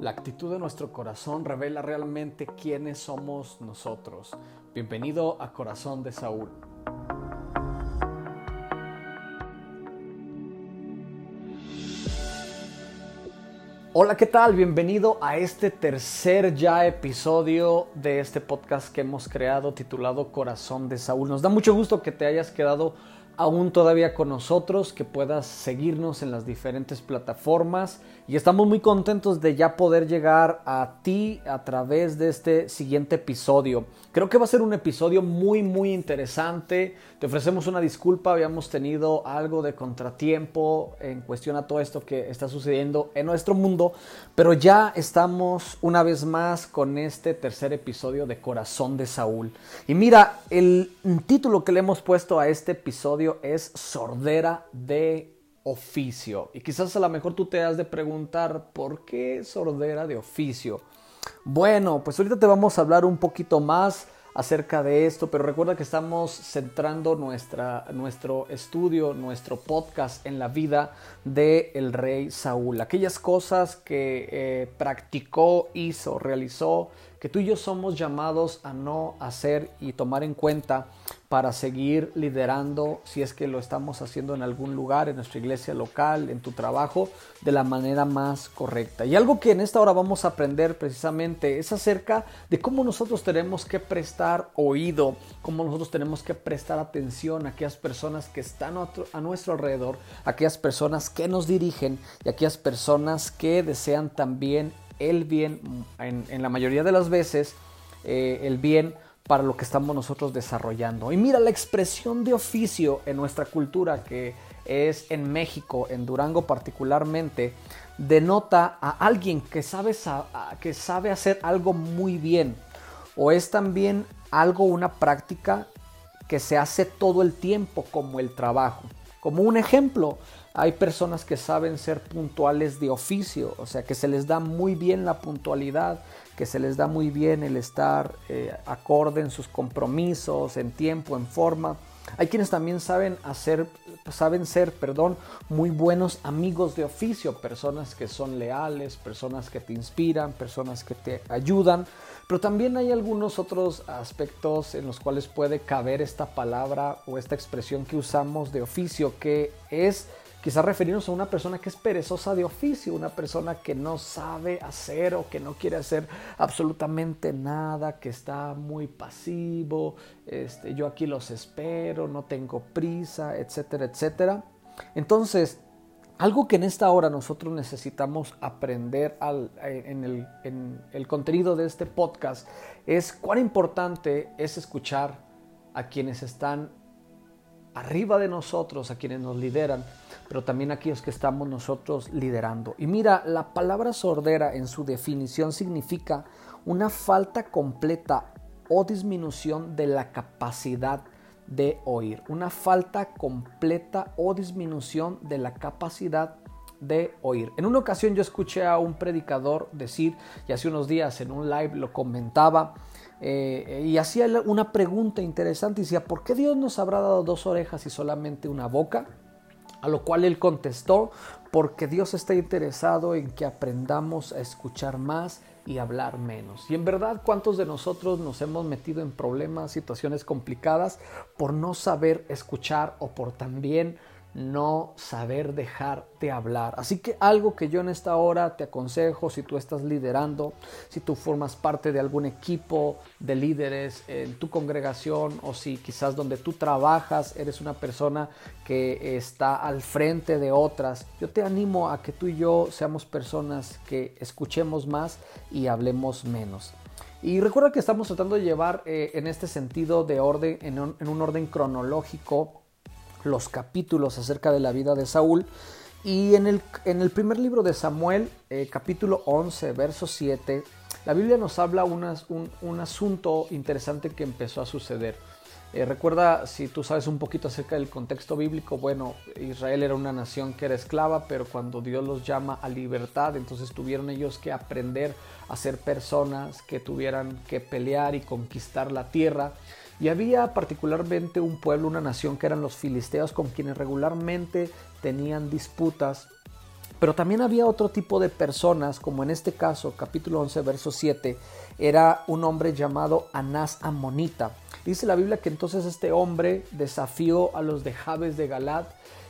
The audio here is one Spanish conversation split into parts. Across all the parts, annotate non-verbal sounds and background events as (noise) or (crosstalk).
La actitud de nuestro corazón revela realmente quiénes somos nosotros. Bienvenido a Corazón de Saúl. Hola, ¿qué tal? Bienvenido a este tercer ya episodio de este podcast que hemos creado titulado Corazón de Saúl. Nos da mucho gusto que te hayas quedado aún todavía con nosotros, que puedas seguirnos en las diferentes plataformas y estamos muy contentos de ya poder llegar a ti a través de este siguiente episodio. Creo que va a ser un episodio muy muy interesante. Te ofrecemos una disculpa, habíamos tenido algo de contratiempo en cuestión a todo esto que está sucediendo en nuestro mundo, pero ya estamos una vez más con este tercer episodio de Corazón de Saúl. Y mira, el título que le hemos puesto a este episodio es sordera de oficio. Y quizás a lo mejor tú te has de preguntar, ¿por qué sordera de oficio? Bueno, pues ahorita te vamos a hablar un poquito más acerca de esto, pero recuerda que estamos centrando nuestra, nuestro estudio, nuestro podcast en la vida del el rey Saúl, aquellas cosas que eh, practicó, hizo, realizó, que tú y yo somos llamados a no hacer y tomar en cuenta para seguir liderando, si es que lo estamos haciendo en algún lugar, en nuestra iglesia local, en tu trabajo, de la manera más correcta. Y algo que en esta hora vamos a aprender precisamente es acerca de cómo nosotros tenemos que prestar oído, cómo nosotros tenemos que prestar atención a aquellas personas que están a nuestro alrededor, aquellas personas que nos dirigen y aquellas personas que desean también el bien, en, la mayoría de las veces, eh, el bien para lo que estamos nosotros desarrollando. Y mira la expresión de oficio en nuestra cultura que es en México, en Durango particularmente, denota a alguien que sabe, que sabe hacer algo muy bien o es también algo, una práctica que se hace todo el tiempo como el trabajo. Como un ejemplo, hay personas que saben ser puntuales de oficio, o sea, que se les da muy bien la puntualidad, que se les da muy bien el estar eh, acorde en sus compromisos, en tiempo, en forma. Hay quienes también saben hacer, saben ser, perdón, muy buenos amigos de oficio, personas que son leales, personas que te inspiran, personas que te ayudan. Pero también hay algunos otros aspectos en los cuales puede caber esta palabra o esta expresión que usamos de oficio, que es Quizás referirnos a una persona que es perezosa de oficio, una persona que no sabe hacer o que no quiere hacer absolutamente nada, que está muy pasivo, este, yo aquí los espero, no tengo prisa, etcétera, etcétera. Entonces, algo que en esta hora nosotros necesitamos aprender en, el, en el contenido de este podcast es cuán importante es escuchar a quienes están arriba de nosotros, a quienes nos lideran, pero también aquellos que estamos nosotros liderando. Y mira, la palabra sordera en su definición significa una falta completa o disminución de la capacidad de oír. Una falta completa o disminución de la capacidad de oír. En una ocasión yo escuché a un predicador decir, y hace unos días en un live lo comentaba, eh, y hacía una pregunta interesante y decía, ¿por qué Dios nos habrá dado dos orejas y solamente una boca? A lo cual él contestó, porque Dios está interesado en que aprendamos a escuchar más y hablar menos. Y en verdad, ¿cuántos de nosotros nos hemos metido en problemas, situaciones complicadas por no saber escuchar o por también no saber dejar de hablar. Así que algo que yo en esta hora te aconsejo, si tú estás liderando, si tú formas parte de algún equipo de líderes en tu congregación o si quizás donde tú trabajas eres una persona que está al frente de otras, yo te animo a que tú y yo seamos personas que escuchemos más y hablemos menos. Y recuerda que estamos tratando de llevar eh, en este sentido de orden, en un orden cronológico, los capítulos acerca de la vida de Saúl. Y en el, en el primer libro de Samuel, eh, capítulo 11, verso 7, la Biblia nos habla un, un, asunto interesante que empezó a suceder. Eh, recuerda, si tú sabes un poquito acerca del contexto bíblico, bueno, Israel era una nación que era esclava, pero cuando Dios los llama a libertad, entonces tuvieron ellos que aprender a ser personas que tuvieran que pelear y conquistar la tierra. Y había particularmente un pueblo, una nación que eran los filisteos con quienes regularmente tenían disputas Pero también había otro tipo de personas, como en este caso, capítulo 11, verso 7, era un hombre llamado Anás Amonita. Dice la Biblia que entonces este hombre desafió a los de Jabes de Galad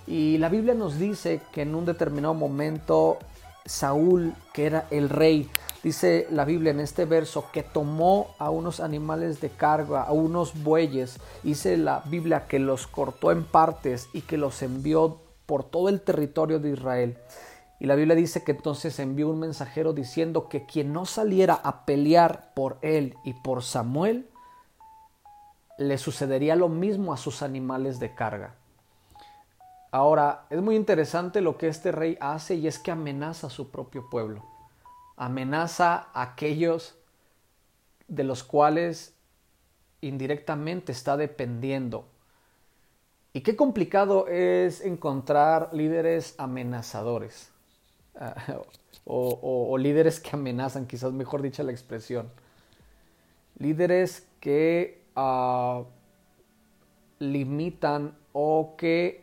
y la Biblia nos dice que en un determinado momento Saúl, que era el rey, dice la Biblia en este verso, que tomó a unos animales de carga, a unos bueyes, dice la Biblia que los cortó en partes y que los envió por todo el territorio de Israel. Y la Biblia dice que entonces envió un mensajero diciendo que quien no saliera a pelear por él y por Samuel, le sucedería lo mismo a sus animales de carga. Ahora, es muy interesante lo que este rey hace y es que amenaza a su propio pueblo. Amenaza a aquellos de los cuales indirectamente está dependiendo. Y qué complicado es encontrar líderes amenazadores. (laughs) o, líderes que amenazan, quizás mejor dicha la expresión. Líderes que ah, limitan o que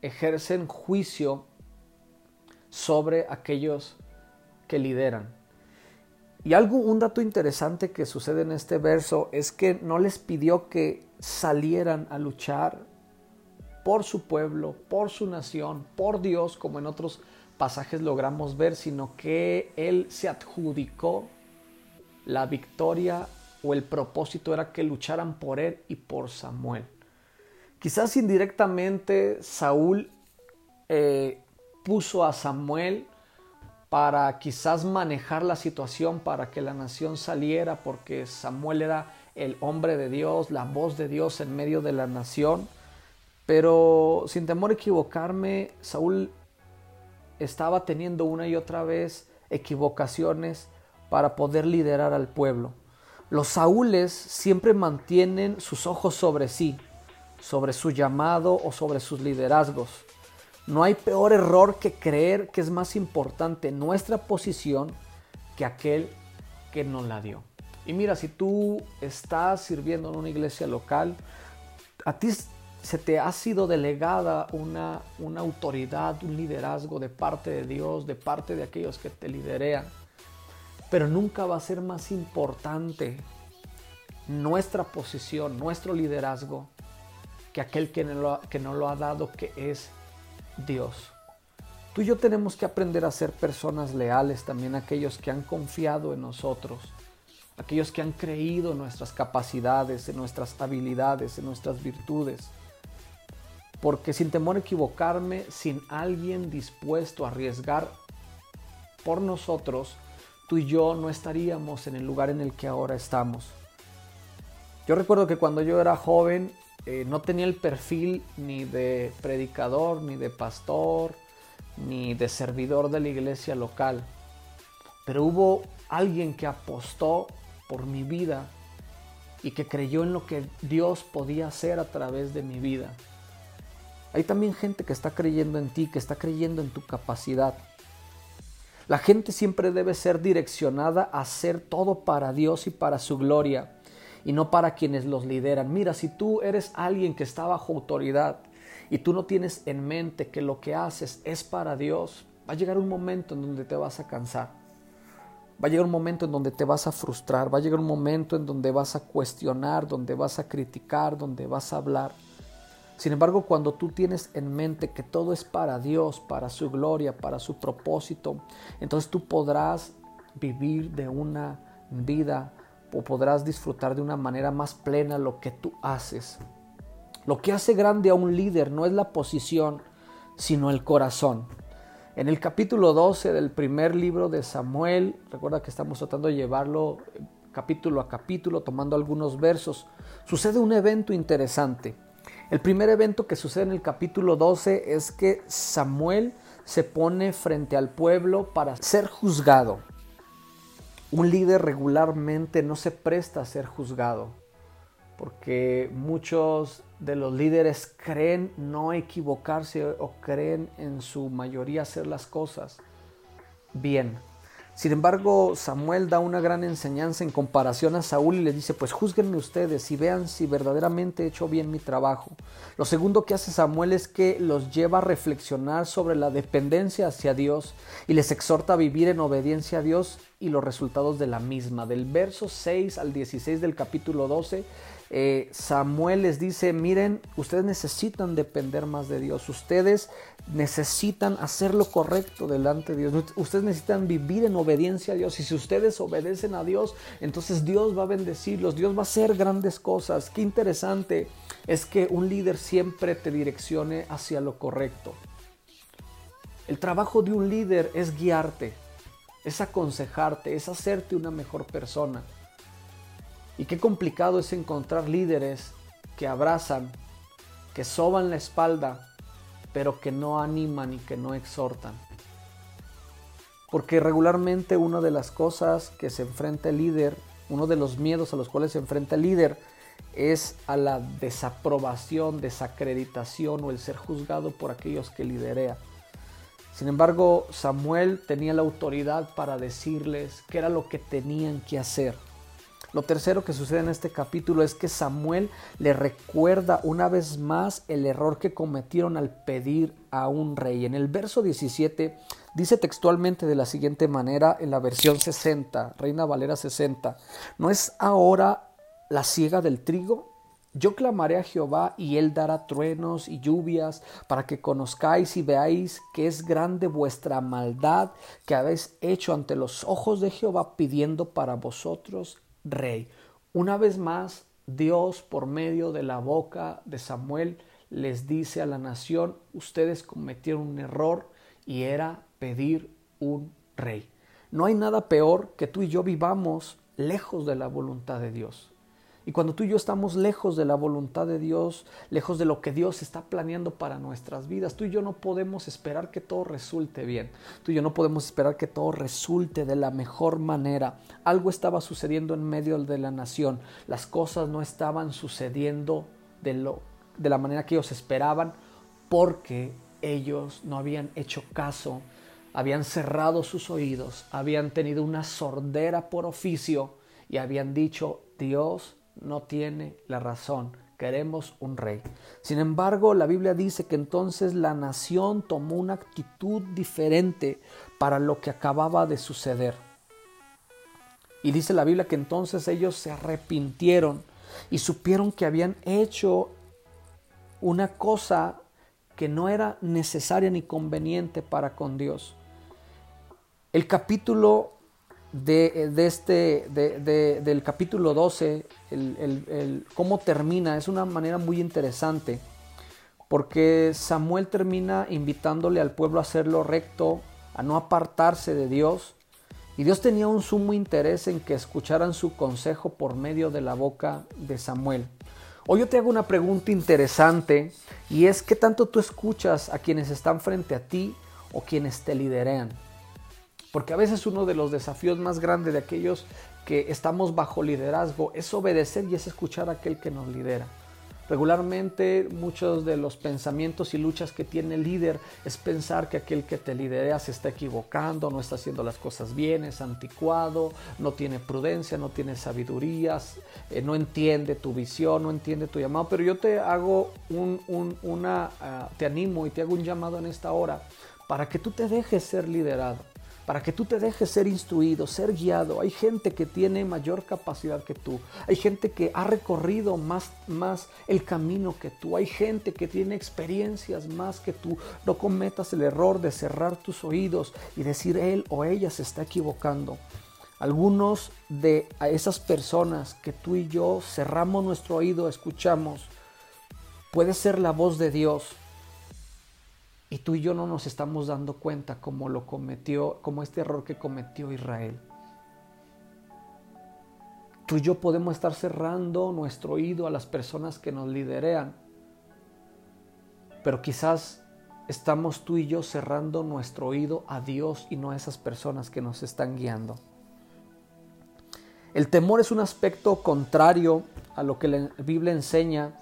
ejercen juicio sobre aquellos que lideran. Y algo, un dato interesante que sucede en este verso es que no les pidió que salieran a luchar por su pueblo, por su nación, por Dios, como en otros pasajes logramos ver, sino que Él se adjudicó la victoria o el propósito era que lucharan por Él y por Samuel. Quizás indirectamente Saúl eh, puso a Samuel para quizás manejar la situación para que la nación saliera, porque Samuel era el hombre de Dios, la voz de Dios en medio de la nación. Pero sin temor a equivocarme, Saúl estaba teniendo una y otra vez equivocaciones para poder liderar al pueblo. Los Saúles siempre mantienen sus ojos sobre sí, sobre su llamado o sobre sus liderazgos. No hay peor error que creer que es más importante nuestra posición que aquel que nos la dio. Y mira, si tú estás sirviendo en una iglesia local, a ti se te ha sido delegada una, autoridad, un liderazgo de parte de Dios, de parte de aquellos que te liderean. Pero nunca va a ser más importante nuestra posición, nuestro liderazgo, que aquel que nos, lo, que lo ha dado, que es Dios. Tú y yo tenemos que aprender a ser personas leales también aquellos que han confiado en nosotros, aquellos que han creído en nuestras capacidades, en nuestras habilidades, en nuestras virtudes. Porque sin temor a equivocarme, sin alguien dispuesto a arriesgar por nosotros, tú y yo no estaríamos en el lugar en el que ahora estamos. Yo recuerdo que cuando yo era joven eh, no tenía el perfil ni de predicador, ni de pastor, ni de servidor de la iglesia local. Pero hubo alguien que apostó por mi vida y que creyó en lo que Dios podía hacer a través de mi vida. Hay también gente que está creyendo en ti, que está creyendo en tu capacidad. La gente siempre debe ser direccionada a hacer todo para Dios y para su gloria y no para quienes los lideran. Mira, si tú eres alguien que está bajo autoridad y tú no tienes en mente que lo que haces es para Dios, va a llegar un momento en donde te vas a cansar. Va a llegar un momento en donde te vas a frustrar, va a llegar un momento en donde vas a cuestionar, donde vas a criticar, donde vas a hablar. Sin embargo, cuando tú tienes en mente que todo es para Dios, para su gloria, para su propósito, entonces tú podrás vivir de una vida o podrás disfrutar de una manera más plena lo que tú haces. Lo que hace grande a un líder no es la posición, sino el corazón. En el capítulo 12 del primer libro de Samuel, recuerda que estamos tratando de llevarlo eh, capítulo a capítulo, tomando algunos versos, sucede un evento interesante. El primer evento que sucede en el capítulo 12 es que Samuel se pone frente al pueblo para ser juzgado. Un líder regularmente no se presta a ser juzgado, porque muchos de los líderes creen no equivocarse o creen en su mayoría hacer las cosas bien. Sin embargo, Samuel da una gran enseñanza en comparación a Saúl y le dice, pues juzguenme ustedes y vean si verdaderamente he hecho bien mi trabajo. Lo segundo que hace Samuel es que los lleva a reflexionar sobre la dependencia hacia Dios y les exhorta a vivir en obediencia a Dios y los resultados de la misma. Del verso 6 al 16 del capítulo 12 eh, Samuel les dice, miren, ustedes necesitan depender más de Dios, ustedes necesitan hacer lo correcto delante de Dios, ustedes necesitan vivir en obediencia a Dios y si ustedes obedecen a Dios, entonces Dios va a bendecirlos, Dios va a hacer grandes cosas. Qué interesante es que un líder siempre te direccione hacia lo correcto. El trabajo de un líder es guiarte, es aconsejarte, es hacerte una mejor persona. Y qué complicado es encontrar líderes que abrazan, que soban la espalda, pero que no animan y que no exhortan. Porque regularmente una de las cosas que se enfrenta el líder, uno de los miedos a los cuales se enfrenta el líder, es a la desaprobación, desacreditación o el ser juzgado por aquellos que liderea. Sin embargo, Samuel tenía la autoridad para decirles qué era lo que tenían que hacer. Lo tercero que sucede en este capítulo es que Samuel le recuerda una vez más el error que cometieron al pedir a un rey. En el verso 17 dice textualmente de la siguiente manera en la versión 60, Reina Valera 60, ¿no es ahora la siega del trigo? Yo clamaré a Jehová y él dará truenos y lluvias para que conozcáis y veáis que es grande vuestra maldad que habéis hecho ante los ojos de Jehová pidiendo para vosotros rey. Una vez más, Dios por medio de la boca de Samuel les dice a la nación, ustedes cometieron un error y era pedir un rey. No hay nada peor que tú y yo vivamos lejos de la voluntad de Dios. Y cuando tú y yo estamos lejos de la voluntad de Dios, lejos de lo que Dios está planeando para nuestras vidas, tú y yo no podemos esperar que todo resulte bien. Tú y yo no podemos esperar que todo resulte de la mejor manera. Algo estaba sucediendo en medio de la nación. Las cosas no estaban sucediendo de, lo, de la manera que ellos esperaban porque ellos no habían hecho caso, habían cerrado sus oídos, habían tenido una sordera por oficio y habían dicho, Dios no tiene la razón. Queremos un rey. Sin embargo, la Biblia dice que entonces la nación tomó una actitud diferente para lo que acababa de suceder. Y dice la Biblia que entonces ellos se arrepintieron y supieron que habían hecho una cosa que no era necesaria ni conveniente para con Dios. El capítulo de, este, del capítulo 12, el, cómo termina, es una manera muy interesante, porque Samuel termina invitándole al pueblo a hacerlo recto, a no apartarse de Dios, y Dios tenía un sumo interés en que escucharan su consejo por medio de la boca de Samuel. Hoy yo te hago una pregunta interesante y es qué tanto tú escuchas a quienes están frente a ti o quienes te liderean. Porque a veces uno de los desafíos más grandes de aquellos que estamos bajo liderazgo es obedecer y es escuchar a aquel que nos lidera. Regularmente muchos de los pensamientos y luchas que tiene el líder es pensar que aquel que te lidera se está equivocando, no está haciendo las cosas bien, es anticuado, no tiene prudencia, no tiene sabiduría, eh, no entiende tu visión, no entiende tu llamado. Pero yo te hago un, una, ah, te animo y te hago un llamado en esta hora para que tú te dejes ser liderado para que tú te dejes ser instruido, ser guiado. Hay gente que tiene mayor capacidad que tú. Hay gente que ha recorrido más, más el camino que tú. Hay gente que tiene experiencias más que tú. No cometas el error de cerrar tus oídos y decir él o ella se está equivocando. Algunos de esas personas que tú y yo cerramos nuestro oído, escuchamos, puede ser la voz de Dios y tú y yo no nos estamos dando cuenta como lo cometió, como este error que cometió Israel. Tú y yo podemos estar cerrando nuestro oído a las personas que nos liderean, pero quizás estamos tú y yo cerrando nuestro oído a Dios y no a esas personas que nos están guiando. El temor es un aspecto contrario a lo que la Biblia enseña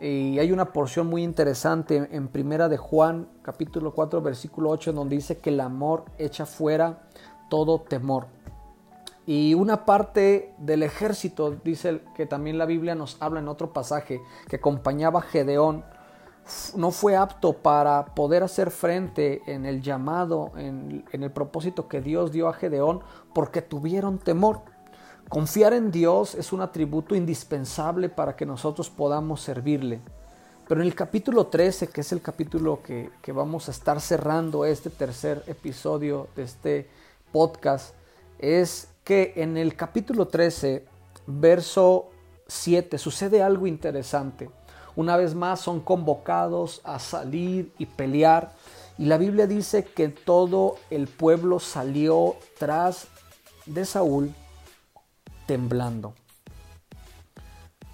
y hay una porción muy interesante en Primera de Juan, capítulo 4, versículo 8, donde dice que el amor echa fuera todo temor. Y una parte del ejército, dice que también la Biblia nos habla en otro pasaje, que acompañaba a Gedeón, no fue apto para poder hacer frente en el llamado, en, en, el propósito que Dios dio a Gedeón, porque tuvieron temor. Confiar en Dios es un atributo indispensable para que nosotros podamos servirle. Pero en el capítulo 13, que es el capítulo que, que vamos a estar cerrando este tercer episodio de este podcast, es que en el capítulo 13, verso 7, sucede algo interesante. Una vez más son convocados a salir y pelear. Y la Biblia dice que todo el pueblo salió tras de Saúl temblando.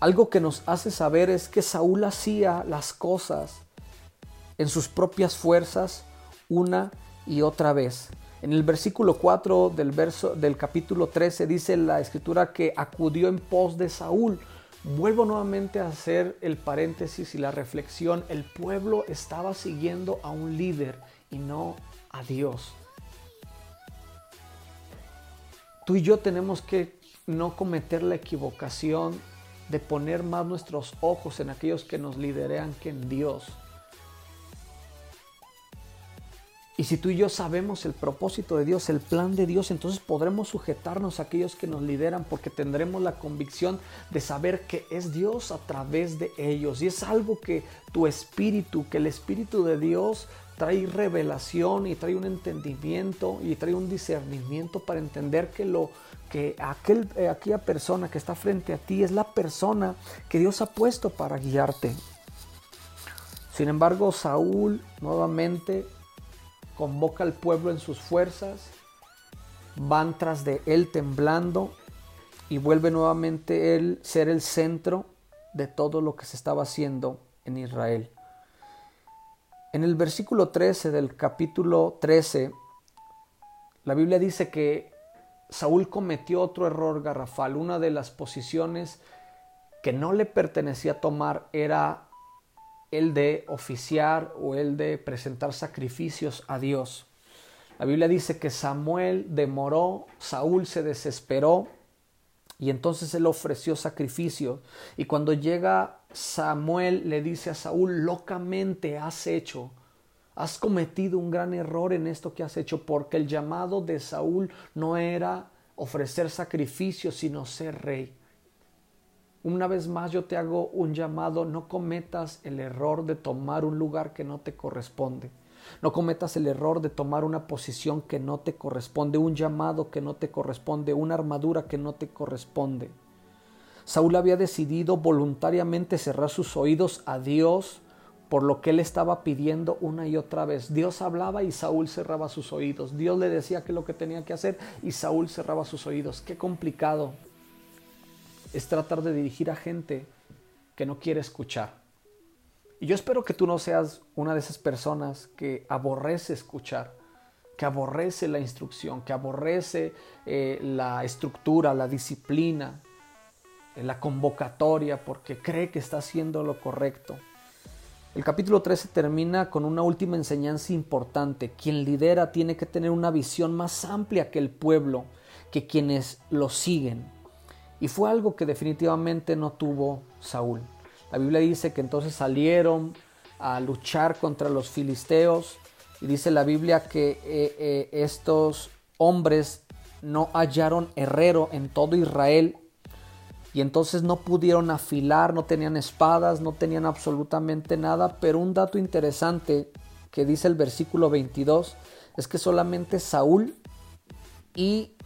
Algo que nos hace saber es que Saúl hacía las cosas en sus propias fuerzas una y otra vez. En el versículo 4 del, verso, del capítulo 13 dice la escritura que acudió en pos de Saúl. Vuelvo nuevamente a hacer el paréntesis y la reflexión. El pueblo estaba siguiendo a un líder y no a Dios. Tú y yo tenemos que no cometer la equivocación de poner más nuestros ojos en aquellos que nos liderean que en Dios. Y si tú y yo sabemos el propósito de Dios, el plan de Dios, entonces podremos sujetarnos a aquellos que nos lideran porque tendremos la convicción de saber que es Dios a través de ellos. Y es algo que tu espíritu, que el espíritu de Dios trae revelación y trae un entendimiento y trae un discernimiento para entender que lo que aquel, eh, aquella persona que está frente a ti es la persona que Dios ha puesto para guiarte. Sin embargo, Saúl nuevamente convoca al pueblo en sus fuerzas, van tras de él temblando y vuelve nuevamente él ser el centro de todo lo que se estaba haciendo en Israel. En el versículo 13 del capítulo 13, la Biblia dice que Saúl cometió otro error garrafal. Una de las posiciones que no le pertenecía tomar era el de oficiar o el de presentar sacrificios a Dios. La Biblia dice que Samuel demoró, Saúl se desesperó y entonces él ofreció sacrificio. Y cuando llega Samuel le dice a Saúl, locamente has hecho, has cometido un gran error en esto que has hecho, porque el llamado de Saúl no era ofrecer sacrificios, sino ser rey. Una vez más yo te hago un llamado, no cometas el error de tomar un lugar que no te corresponde. No cometas el error de tomar una posición que no te corresponde, un llamado que no te corresponde, una armadura que no te corresponde. Saúl había decidido voluntariamente cerrar sus oídos a Dios por lo que él estaba pidiendo una y otra vez. Dios hablaba y Saúl cerraba sus oídos. Dios le decía que lo que tenía que hacer y Saúl cerraba sus oídos. Qué complicado es tratar de dirigir a gente que no quiere escuchar. Y yo espero que tú no seas una de esas personas que aborrece escuchar, que aborrece la instrucción, que aborrece eh, la estructura, la disciplina, eh, la convocatoria, porque cree que está haciendo lo correcto. El capítulo 13 termina con una última enseñanza importante. Quien lidera tiene que tener una visión más amplia que el pueblo, que quienes lo siguen. Y fue algo que definitivamente no tuvo Saúl. La Biblia dice que entonces salieron a luchar contra los filisteos y dice la Biblia que eh, eh, estos hombres no hallaron herrero en todo Israel y entonces no pudieron afilar, no tenían espadas, no tenían absolutamente nada, pero un dato interesante que dice el versículo 22 es que solamente Saúl y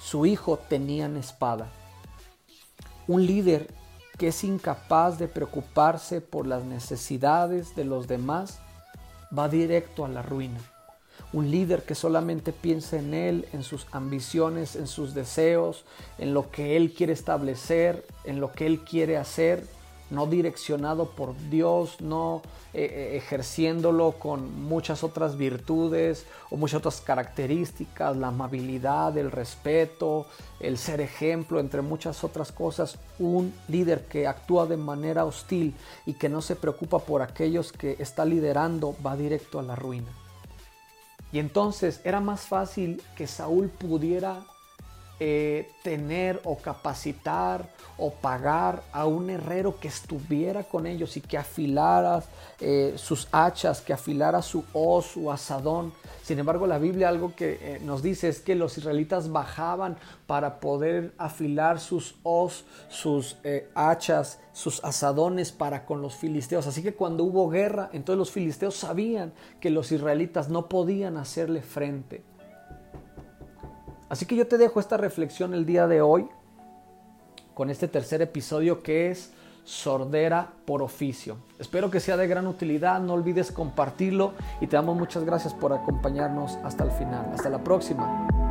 su hijo tenían espada. Un líder que es incapaz de preocuparse por las necesidades de los demás va directo a la ruina. Un líder que solamente piensa en él, en sus ambiciones, en sus deseos, en lo que él quiere establecer, en lo que él quiere hacer, no direccionado por Dios, no eh, eh, ejerciéndolo con muchas otras virtudes o muchas otras características, la amabilidad, el respeto, el ser ejemplo, entre muchas otras cosas, un líder que actúa de manera hostil y que no se preocupa por aquellos que está liderando va directo a la ruina. Y entonces era más fácil que Saúl pudiera eh, tener o capacitar o pagar a un herrero que estuviera con ellos y que afilara eh, sus hachas, que afilara su hoz, su asadón. Sin embargo, la Biblia algo que eh, nos dice es que los israelitas bajaban para poder afilar sus hoz, sus hachas, sus asadones para con los filisteos. Así que cuando hubo guerra, entonces los filisteos sabían que los israelitas no podían hacerle frente. Así que yo te dejo esta reflexión el día de hoy con este tercer episodio que es sordera por oficio. Espero que sea de gran utilidad, no olvides compartirlo y te damos muchas gracias por acompañarnos hasta el final. Hasta la próxima.